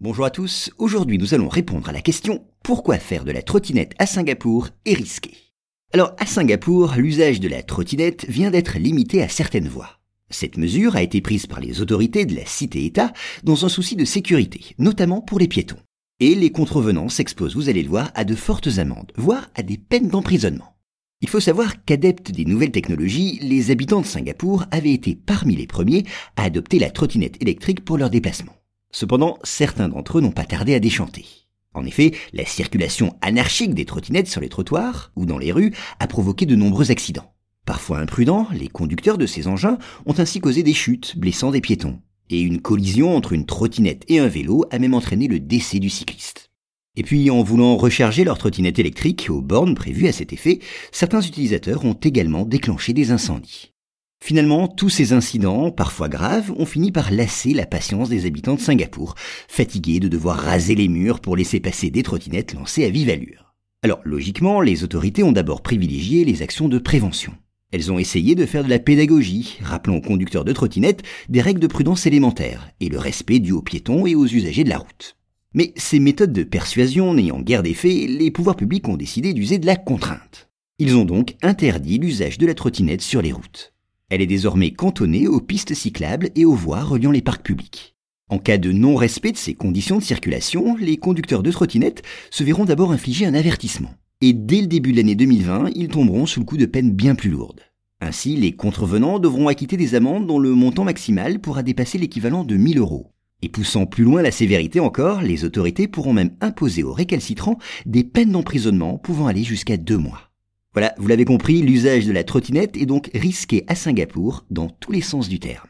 Bonjour à tous, aujourd'hui nous allons répondre à la question pourquoi faire de la trottinette à Singapour est risqué Alors à Singapour, l'usage de la trottinette vient d'être limité à certaines voies. Cette mesure a été prise par les autorités de la cité-État dans un souci de sécurité, notamment pour les piétons. Et les contrevenants s'exposent, vous allez le voir, à de fortes amendes, voire à des peines d'emprisonnement. Il faut savoir qu'adeptes des nouvelles technologies, les habitants de Singapour avaient été parmi les premiers à adopter la trottinette électrique pour leurs déplacements. Cependant, certains d'entre eux n'ont pas tardé à déchanter. En effet, la circulation anarchique des trottinettes sur les trottoirs ou dans les rues a provoqué de nombreux accidents. Parfois imprudents, les conducteurs de ces engins ont ainsi causé des chutes, blessant des piétons. Et une collision entre une trottinette et un vélo a même entraîné le décès du cycliste. Et puis, en voulant recharger leur trottinette électrique aux bornes prévues à cet effet, certains utilisateurs ont également déclenché des incendies. Finalement, tous ces incidents, parfois graves, ont fini par lasser la patience des habitants de Singapour, fatigués de devoir raser les murs pour laisser passer des trottinettes lancées à vive allure. Alors, logiquement, les autorités ont d'abord privilégié les actions de prévention. Elles ont essayé de faire de la pédagogie, rappelant aux conducteurs de trottinettes des règles de prudence élémentaires et le respect dû aux piétons et aux usagers de la route. Mais ces méthodes de persuasion n'ayant guère d'effet, les pouvoirs publics ont décidé d'user de la contrainte. Ils ont donc interdit l'usage de la trottinette sur les routes. Elle est désormais cantonnée aux pistes cyclables et aux voies reliant les parcs publics. En cas de non-respect de ces conditions de circulation, les conducteurs de trottinettes se verront d'abord infliger un avertissement. Et dès le début de l'année 2020, ils tomberont sous le coup de peine bien plus lourde. Ainsi, les contrevenants devront acquitter des amendes dont le montant maximal pourra dépasser l'équivalent de 1000 euros. Et poussant plus loin la sévérité encore, les autorités pourront même imposer aux récalcitrants des peines d'emprisonnement pouvant aller jusqu'à deux mois. Voilà, vous l'avez compris, l'usage de la trottinette est donc risqué à Singapour dans tous les sens du terme.